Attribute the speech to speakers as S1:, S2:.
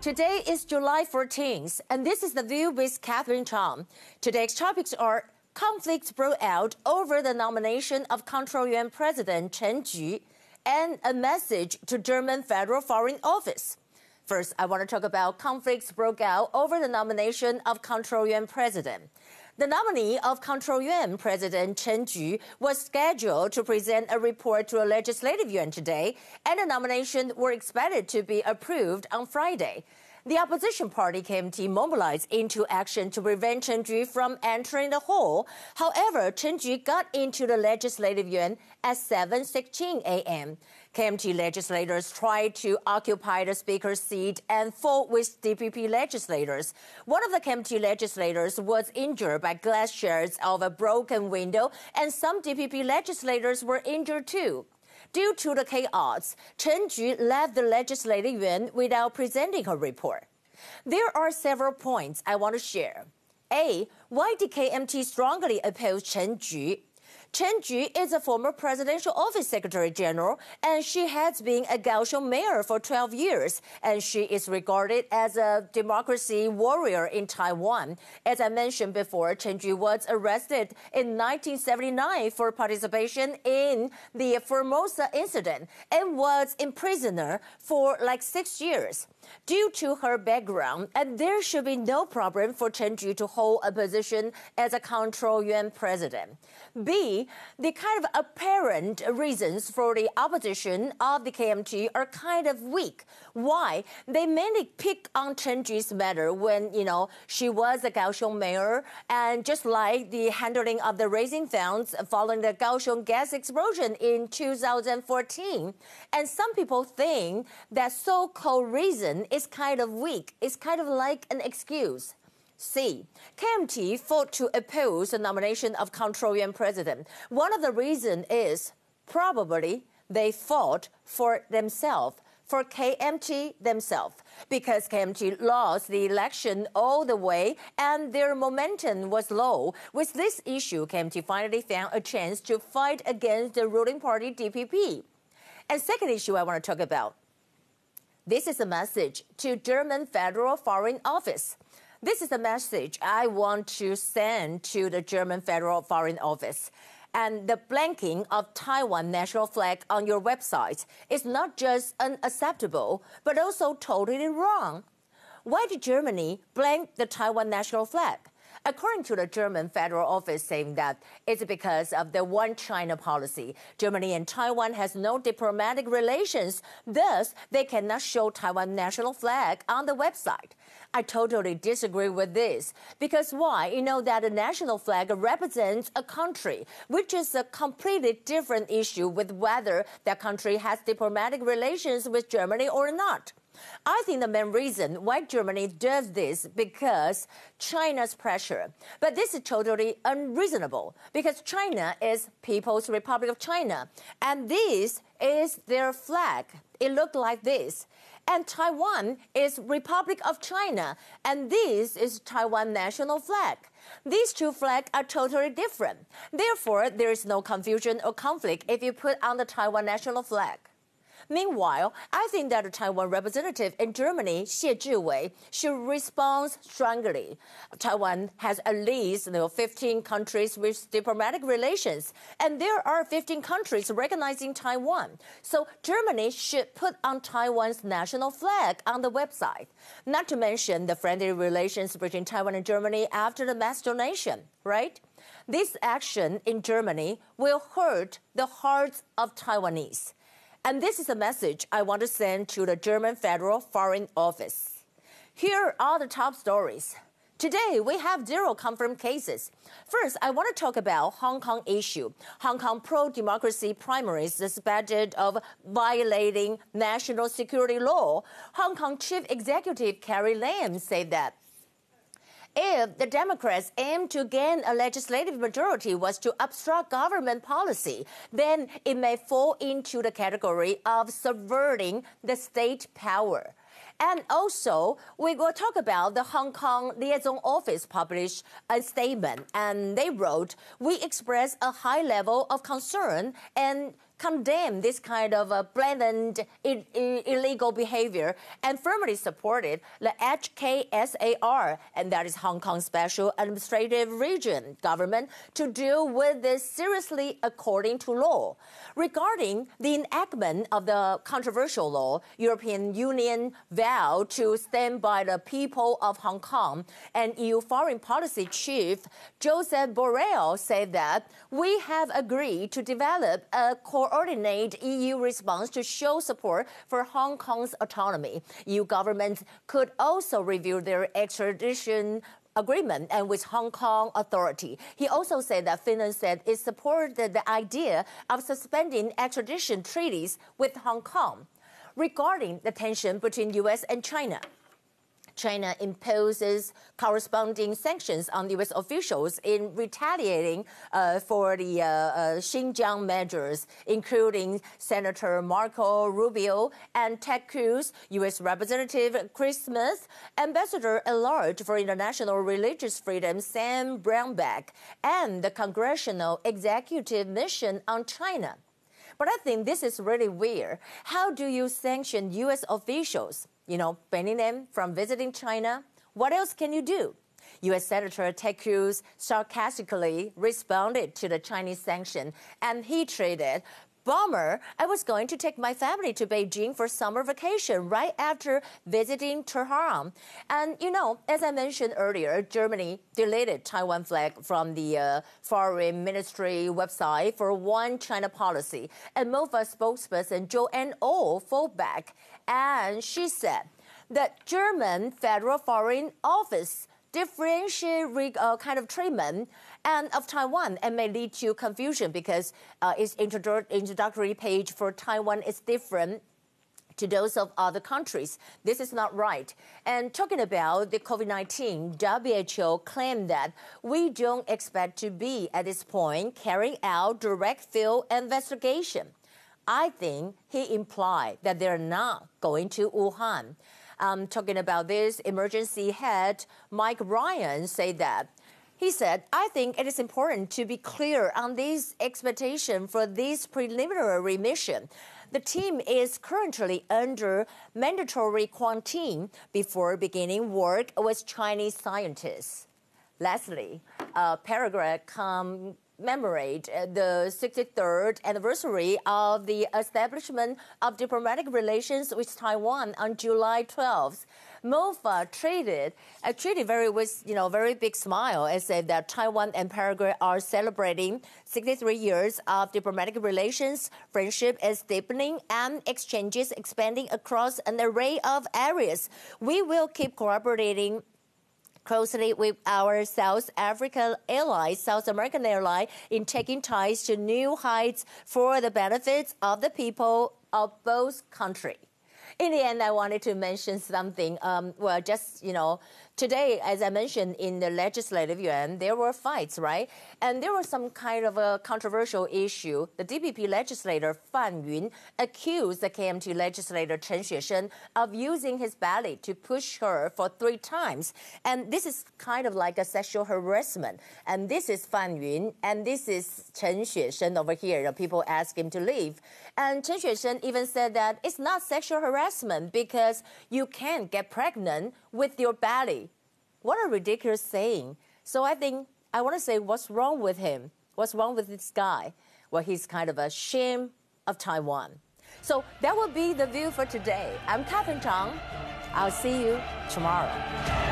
S1: Today is July 14th, and this is The View with Catherine Chang. Today's topics are conflicts broke out over the nomination of Control Yuan President Chen Ju and a message to German Federal Foreign Office. First, I want to talk about conflicts broke out over the nomination of Control Yuan President. The nominee of Control Yuan, President Chen Ju, was scheduled to present a report to a legislative yuan today, and the nomination were expected to be approved on Friday. The opposition party KMT mobilized into action to prevent Chen Ju from entering the hall. However, Chen Ju got into the legislative yuan at 7:16 a.m. KMT legislators tried to occupy the speaker's seat and fought with DPP legislators. One of the KMT legislators was injured by glass shards of a broken window, and some DPP legislators were injured too. Due to the chaos, Chen Ju left the legislative yuan without presenting her report. There are several points I want to share. A. Why did KMT strongly oppose Chen Ju? Chen Ju is a former presidential office secretary general, and she has been a Kaohsiung mayor for 12 years, and she is regarded as a democracy warrior in Taiwan. As I mentioned before, Chen Ju was arrested in 1979 for participation in the Formosa incident and was imprisoned for like six years. Due to her background, and there should be no problem for Chen Ju to hold a position as a control yuan president. B, the kind of apparent reasons for the opposition of the KMT are kind of weak. Why? They mainly pick on Chen Ju's matter when, you know, she was a Kaohsiung mayor, and just like the handling of the raising funds following the Kaohsiung gas explosion in 2014. And some people think that so-called reason is kind of weak. It's kind of like an excuse. C. KMT fought to oppose the nomination of Control Yuan president. One of the reasons is probably they fought for themselves, for KMT themselves, because KMT lost the election all the way and their momentum was low. With this issue, KMT finally found a chance to fight against the ruling party DPP. And second issue I want to talk about. This is a message to German Federal Foreign Office. This is a message I want to send to the German Federal Foreign Office. And the blanking of Taiwan national flag on your website is not just unacceptable, but also totally wrong. Why did Germany blank the Taiwan national flag? According to the German Federal Office saying that it's because of the one China policy. Germany and Taiwan has no diplomatic relations, thus they cannot show Taiwan national flag on the website. I totally disagree with this. Because why? You know that the national flag represents a country, which is a completely different issue with whether that country has diplomatic relations with Germany or not. I think the main reason why Germany does this because China's pressure. But this is totally unreasonable because China is People's Republic of China and this is their flag. It looked like this. And Taiwan is Republic of China and this is Taiwan national flag. These two flags are totally different. Therefore, there is no confusion or conflict if you put on the Taiwan national flag. Meanwhile, I think that the Taiwan representative in Germany, Xie Zhiwei, should respond strongly. Taiwan has at least you know, 15 countries with diplomatic relations, and there are 15 countries recognizing Taiwan. So Germany should put on Taiwan's national flag on the website. Not to mention the friendly relations between Taiwan and Germany after the mass donation, right? This action in Germany will hurt the hearts of Taiwanese. And this is a message I want to send to the German Federal Foreign Office. Here are the top stories. Today, we have zero confirmed cases. First, I want to talk about Hong Kong issue. Hong Kong pro-democracy primaries suspected of violating national security law. Hong Kong Chief Executive Carrie Lam said that if the Democrats aim to gain a legislative majority was to obstruct government policy, then it may fall into the category of subverting the state power. And also, we will talk about the Hong Kong Liaison Office published a statement, and they wrote, We express a high level of concern and condemned this kind of uh, blatant illegal behavior and firmly supported the HKSAR, and that is Hong Kong Special Administrative Region government, to deal with this seriously according to law. Regarding the enactment of the controversial law, European Union vowed to stand by the people of Hong Kong, and EU Foreign Policy Chief Joseph Borrell said that we have agreed to develop a coordinated EU response to show support for Hong Kong's autonomy. EU governments could also review their extradition agreement and with Hong Kong authority. He also said that Finland said it supported the idea of suspending extradition treaties with Hong Kong regarding the tension between US and China. China imposes corresponding sanctions on U.S. officials in retaliating uh, for the uh, uh, Xinjiang measures, including Senator Marco Rubio and Ted Cruz, U.S. Representative Chris Smith, Ambassador at large for international religious freedom Sam Brownback, and the Congressional Executive Mission on China. But I think this is really weird. How do you sanction U.S. officials? You know, banning them from visiting China. What else can you do? U.S. Senator Ted Cruz sarcastically responded to the Chinese sanction, and he tweeted, Bummer, I was going to take my family to Beijing for summer vacation right after visiting Tehran. And, you know, as I mentioned earlier, Germany deleted Taiwan flag from the uh, foreign ministry website for one China policy. And MOFA spokesperson Joanne Ou oh fought back and she said that German Federal Foreign Office differentiate uh, kind of treatment and of Taiwan and may lead to confusion because uh, its introductory page for Taiwan is different to those of other countries. This is not right. And talking about the COVID 19, WHO claimed that we don't expect to be at this point carrying out direct field investigation. I think he implied that they're not going to Wuhan. Um, talking about this, emergency head Mike Ryan said that. He said, I think it is important to be clear on these expectations for this preliminary mission. The team is currently under mandatory quarantine before beginning work with Chinese scientists. Lastly, a Paraguay come commemorate the 63rd anniversary of the establishment of diplomatic relations with Taiwan on July 12th. MOFA treated, uh, treated very with you know very big smile and said that Taiwan and Paraguay are celebrating 63 years of diplomatic relations, friendship is deepening, and exchanges expanding across an array of areas. We will keep cooperating closely with our South African allies, South American ally, in taking ties to new heights for the benefits of the people of both countries. In the end, I wanted to mention something. Um, well, just you know, Today, as I mentioned in the legislative yuan, there were fights, right? And there was some kind of a controversial issue. The DPP legislator Fan Yun accused the KMT legislator Chen Xuesen of using his belly to push her for three times. And this is kind of like a sexual harassment. And this is Fan Yun, and this is Chen Xuesen over here. People ask him to leave. And Chen Xuesen even said that it's not sexual harassment because you can't get pregnant with your belly. What a ridiculous saying. So I think I want to say, what's wrong with him? What's wrong with this guy? Well, he's kind of a shame of Taiwan. So that will be the view for today. I'm Catherine Chang. I'll see you tomorrow.